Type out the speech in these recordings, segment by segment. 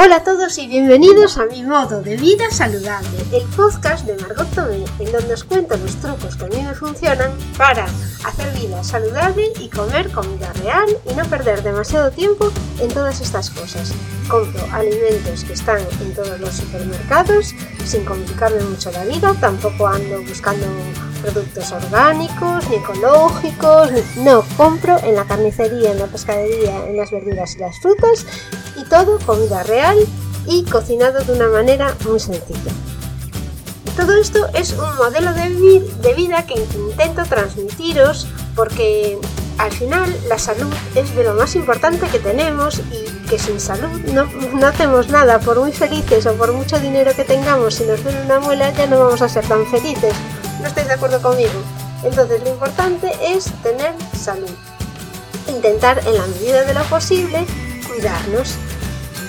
Hola a todos y bienvenidos a mi modo de vida saludable, el podcast de Margot Tomé, en donde os cuento los trucos que a mí me funcionan para hacer vida saludable y comer comida real y no perder demasiado tiempo en todas estas cosas. Compro alimentos que están en todos los supermercados sin complicarme mucho la vida, tampoco ando buscando productos orgánicos ni ecológicos, no, compro en la carnicería, en la pescadería, en las verduras y las frutas y todo comida real y cocinado de una manera muy sencilla. Todo esto es un modelo de, vida que intento transmitiros porque al final la salud es de lo más importante que tenemos y que sin salud no, no, hacemos nada, por muy felices o por mucho dinero que tengamos, si nos duele una muela ya no vamos a ser tan felices. ¿No estáis de acuerdo conmigo? Entonces lo importante es tener salud. Intentar en la medida de lo posible cuidarnos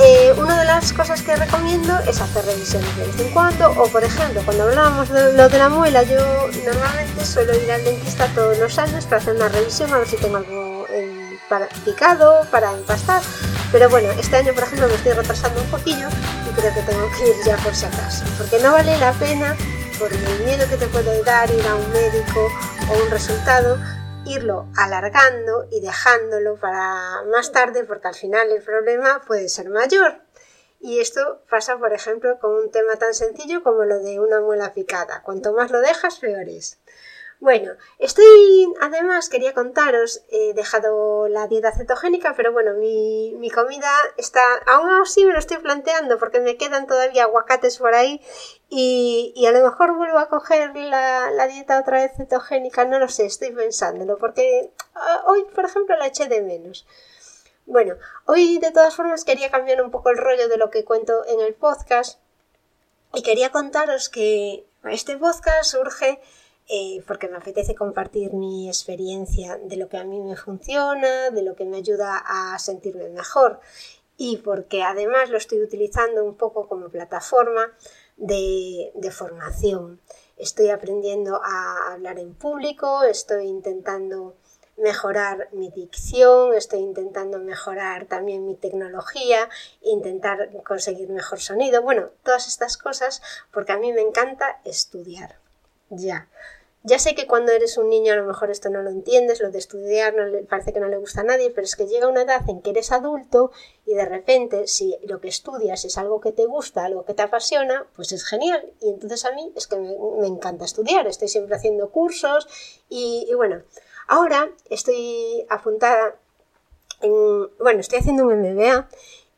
eh, una de las cosas que recomiendo es hacer revisiones de vez en cuando, o por ejemplo, cuando hablábamos de lo de la muela, yo normalmente suelo ir al dentista todos los años para hacer una revisión a ver si tengo algo para, picado, para empastar. Pero bueno, este año, por ejemplo, me estoy retrasando un poquillo y creo que tengo que ir ya por si acaso, porque no vale la pena, por el miedo que te puede dar ir a un médico o un resultado, irlo alargando y dejándolo para más tarde porque al final el problema puede ser mayor. Y esto pasa, por ejemplo, con un tema tan sencillo como lo de una muela picada. Cuanto más lo dejas, peor es. Bueno, estoy, además, quería contaros, he dejado la dieta cetogénica, pero bueno, mi, comida está, aún así me lo estoy planteando porque me quedan todavía aguacates por ahí y, a lo mejor vuelvo a coger la, dieta otra vez cetogénica, no lo sé, estoy pensándolo porque ah, hoy, por ejemplo, la eché de menos. Bueno, hoy de todas formas quería cambiar un poco el rollo de lo que cuento en el podcast y quería contaros que este podcast surge eh, porque me apetece compartir mi experiencia de lo que a mí me funciona, de lo que me ayuda a sentirme mejor y porque además lo estoy utilizando un poco como plataforma de, de formación. Estoy aprendiendo a hablar en público, estoy intentando mejorar mi dicción, estoy intentando mejorar también mi tecnología, intentar conseguir mejor sonido, bueno, todas estas cosas porque a mí me encanta estudiar. Ya. Ya sé que cuando eres un niño a lo mejor esto no lo entiendes, lo de estudiar no le, parece que no le gusta a nadie, pero es que llega una edad en que eres adulto y de repente si lo que estudias es algo que te gusta, algo que te apasiona, pues es genial. Y entonces a mí es que me, encanta estudiar, estoy siempre haciendo cursos y, bueno, ahora estoy apuntada en, bueno, estoy haciendo un MBA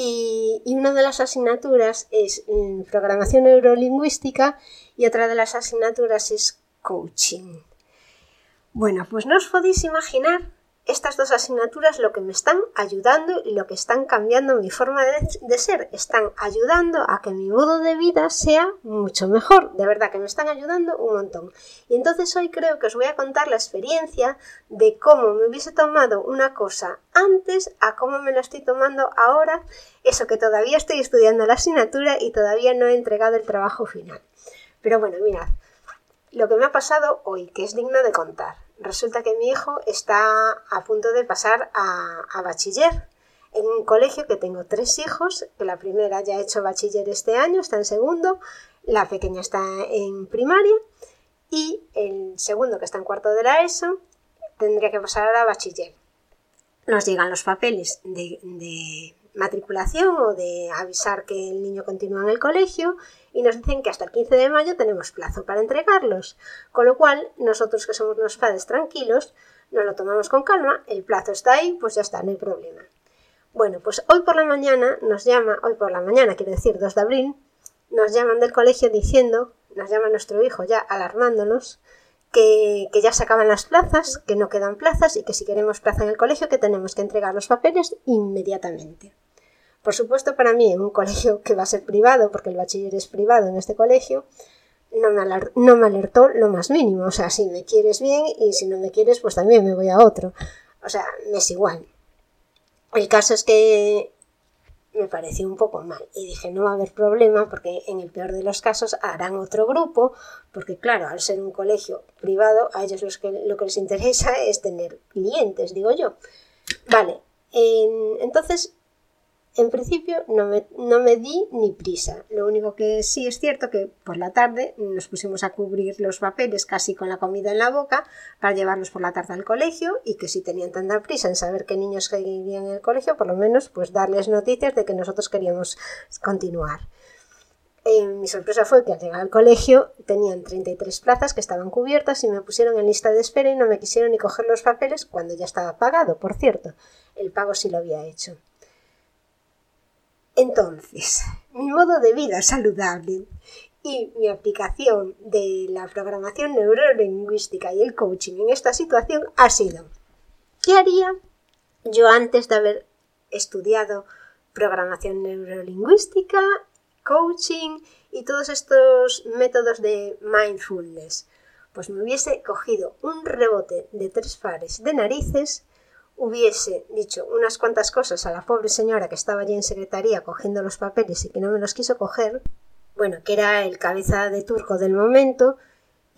y, una de las asignaturas es mm, programación neurolingüística y otra de las asignaturas es coaching. Bueno, pues no os podéis imaginar estas dos asignaturas lo que me están ayudando y lo que están cambiando mi forma de, ser. Están ayudando a que mi modo de vida sea mucho mejor. De verdad que me están ayudando un montón. Y entonces hoy creo que os voy a contar la experiencia de cómo me hubiese tomado una cosa antes a cómo me lo estoy tomando ahora. Eso que todavía estoy estudiando la asignatura y todavía no he entregado el trabajo final. Pero bueno, mirad lo que me ha pasado hoy, que es digno de contar. Resulta que mi hijo está a punto de pasar a, bachiller en un colegio que tengo tres hijos, que la primera ya ha hecho bachiller este año, está en segundo, la pequeña está en primaria y el segundo que está en cuarto de la ESO tendría que pasar a bachiller. Nos llegan los papeles de, de matriculación o de avisar que el niño continúa en el colegio y nos dicen que hasta el 15 de mayo tenemos plazo para entregarlos. Con lo cual, nosotros que somos unos padres tranquilos, nos lo tomamos con calma, el plazo está ahí, pues ya está, no hay problema. Bueno, pues hoy por la mañana nos llama, hoy por la mañana, quiero decir 2 de abril, nos llaman del colegio diciendo, nos llama nuestro hijo ya alarmándonos, que, que, ya se acaban las plazas, que no quedan plazas y que si queremos plaza en el colegio que tenemos que entregar los papeles inmediatamente. Por supuesto, para mí, en un colegio que va a ser privado, porque el bachiller es privado en este colegio, no me, no me alertó lo más mínimo. O sea, si me quieres bien y si no me quieres, pues también me voy a otro. O sea, me es igual. El caso es que me pareció un poco mal y dije no va a haber problema porque en el peor de los casos harán otro grupo porque claro al ser un colegio privado a ellos los que, lo que les interesa es tener clientes digo yo vale entonces en principio no me, no me di ni prisa. Lo único que sí es cierto que por la tarde nos pusimos a cubrir los papeles casi con la comida en la boca para llevarlos por la tarde al colegio y que si tenían tanta prisa en saber qué niños seguirían en el colegio, por lo menos pues darles noticias de que nosotros queríamos continuar. Eh, mi sorpresa fue que al llegar al colegio tenían 33 plazas que estaban cubiertas y me pusieron en lista de espera y no me quisieron ni coger los papeles cuando ya estaba pagado, por cierto. El pago sí lo había hecho. Entonces, mi modo de vida saludable y mi aplicación de la programación neurolingüística y el coaching en esta situación ha sido, ¿qué haría yo antes de haber estudiado programación neurolingüística, coaching y todos estos métodos de mindfulness? Pues me hubiese cogido un rebote de tres pares de narices hubiese dicho unas cuantas cosas a la pobre señora que estaba allí en secretaría cogiendo los papeles y que no me los quiso coger, bueno, que era el cabeza de turco del momento,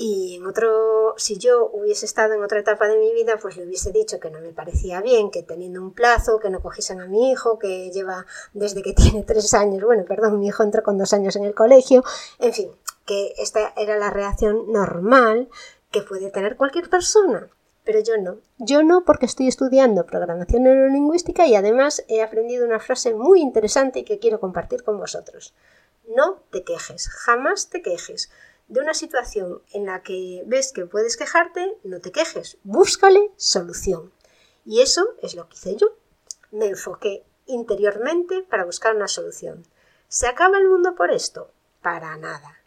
y en otro, si yo hubiese estado en otra etapa de mi vida, pues le hubiese dicho que no me parecía bien, que teniendo un plazo, que no cogiesen a mi hijo, que lleva desde que tiene tres años, bueno, perdón, mi hijo entró con dos años en el colegio, en fin, que esta era la reacción normal que puede tener cualquier persona pero yo no. Yo no porque estoy estudiando programación neurolingüística y además he aprendido una frase muy interesante que quiero compartir con vosotros. No te quejes, jamás te quejes. De una situación en la que ves que puedes quejarte, no te quejes, búscale solución. Y eso es lo que hice yo. Me enfoqué interiormente para buscar una solución. ¿Se acaba el mundo por esto? Para nada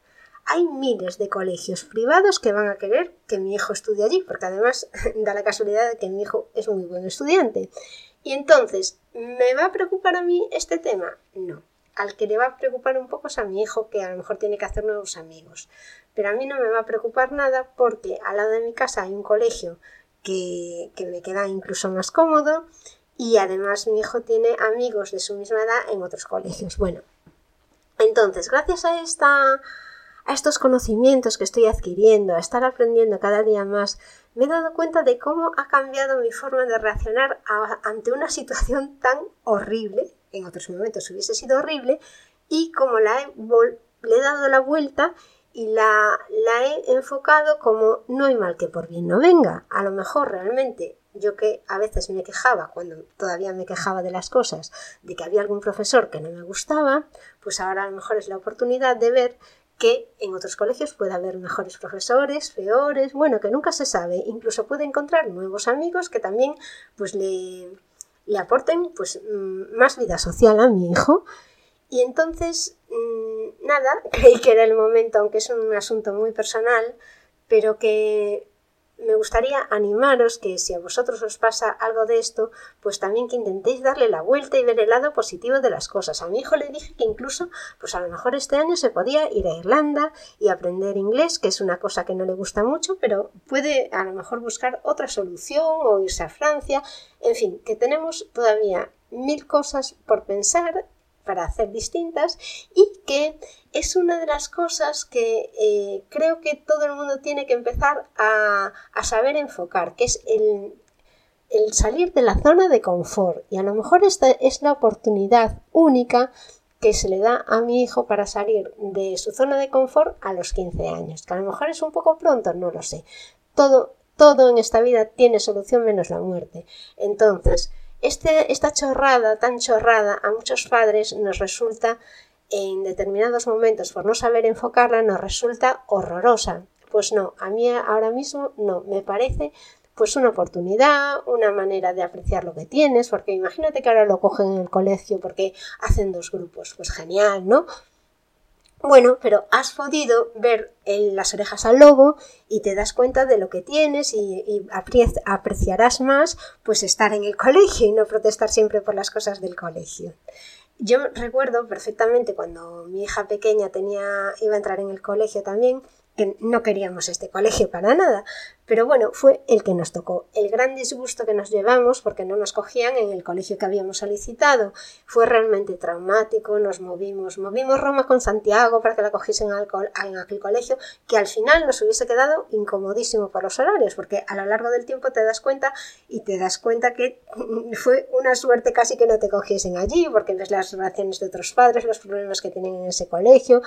hay miles de colegios privados que van a querer que mi hijo estudie allí, porque además da la casualidad de que mi hijo es muy buen estudiante. Y entonces, ¿me va a preocupar a mí este tema? No. Al que le va a preocupar un poco es a mi hijo, que a lo mejor tiene que hacer nuevos amigos. Pero a mí no me va a preocupar nada porque al lado de mi casa hay un colegio que, que me queda incluso más cómodo y además mi hijo tiene amigos de su misma edad en otros colegios. Bueno, entonces, gracias a esta a estos conocimientos que estoy adquiriendo, a estar aprendiendo cada día más, me he dado cuenta de cómo ha cambiado mi forma de reaccionar ante una situación tan horrible, en otros momentos hubiese sido horrible, y cómo la he, le he dado la vuelta y la, la he enfocado como no hay mal que por bien no venga. A lo mejor realmente yo que a veces me quejaba, cuando todavía me quejaba de las cosas, de que había algún profesor que no me gustaba, pues ahora a lo mejor es la oportunidad de ver que en otros colegios puede haber mejores profesores, peores, bueno, que nunca se sabe, incluso puede encontrar nuevos amigos que también pues le, le aporten pues mm, más vida social a mi hijo. Y entonces, mm, nada, creí que era el momento, aunque es un asunto muy personal, pero que me gustaría animaros que si a vosotros os pasa algo de esto, pues también que intentéis darle la vuelta y ver el lado positivo de las cosas. A mi hijo le dije que incluso, pues a lo mejor este año se podía ir a Irlanda y aprender inglés, que es una cosa que no le gusta mucho, pero puede a lo mejor buscar otra solución o irse a Francia. En fin, que tenemos todavía mil cosas por pensar para hacer distintas y que es una de las cosas que eh, creo que todo el mundo tiene que empezar a, saber enfocar, que es el, el, salir de la zona de confort. Y a lo mejor esta es la oportunidad única que se le da a mi hijo para salir de su zona de confort a los 15 años. Que a lo mejor es un poco pronto, no lo sé. Todo, todo en esta vida tiene solución menos la muerte. Entonces, este, esta chorrada tan chorrada a muchos padres nos resulta en determinados momentos por no saber enfocarla nos resulta horrorosa. Pues no, a mí ahora mismo no, me parece pues una oportunidad, una manera de apreciar lo que tienes, porque imagínate que ahora lo cogen en el colegio porque hacen dos grupos, pues genial, ¿no? Bueno, pero has podido ver las orejas al lobo y te das cuenta de lo que tienes y, apreciarás más pues estar en el colegio y no protestar siempre por las cosas del colegio. Yo recuerdo perfectamente cuando mi hija pequeña tenía, iba a entrar en el colegio también, que no queríamos este colegio para nada, Pero bueno, fue el que nos tocó. El gran disgusto que nos llevamos, porque no nos cogían en el colegio que habíamos solicitado, fue realmente traumático. Nos movimos, movimos Roma con Santiago para que la cogiesen en aquel colegio, que al final nos hubiese quedado incomodísimo por los horarios, porque a lo largo del tiempo te das cuenta y te das cuenta que fue una suerte casi que no te cogiesen allí, porque ves las relaciones de otros padres, los problemas que tienen en ese colegio,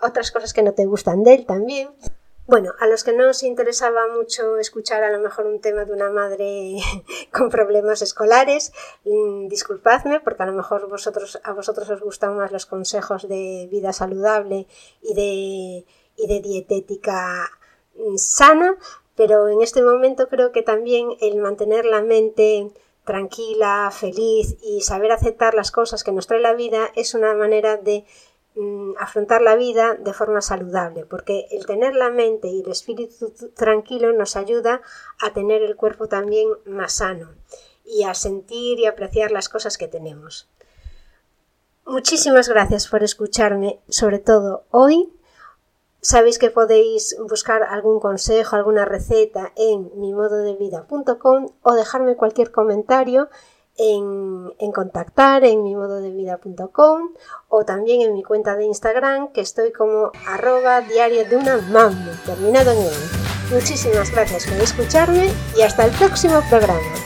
otras cosas que no te gustan de él también. Bueno, a los que no os interesaba mucho escuchar a lo mejor un tema de una madre con problemas escolares, mm, disculpadme porque a lo mejor vosotros, a vosotros os gustan más los consejos de vida saludable y de, y de dietética mm, sana, pero en este momento creo que también el mantener la mente tranquila, feliz y saber aceptar las cosas que nos trae la vida es una manera de Mm, afrontar la vida de forma saludable, porque el tener la mente y el espíritu tranquilo nos ayuda a tener el cuerpo también más sano y a sentir y apreciar las cosas que tenemos. Muchísimas gracias por escucharme, sobre todo hoy. Sabéis que podéis buscar algún consejo, alguna receta en mimododevida.com o dejarme cualquier comentario en, contactar en mi modo o también en mi cuenta de Instagram que estoy como arroba diario de una mamá terminado en él. Muchísimas gracias por escucharme y hasta el próximo programa.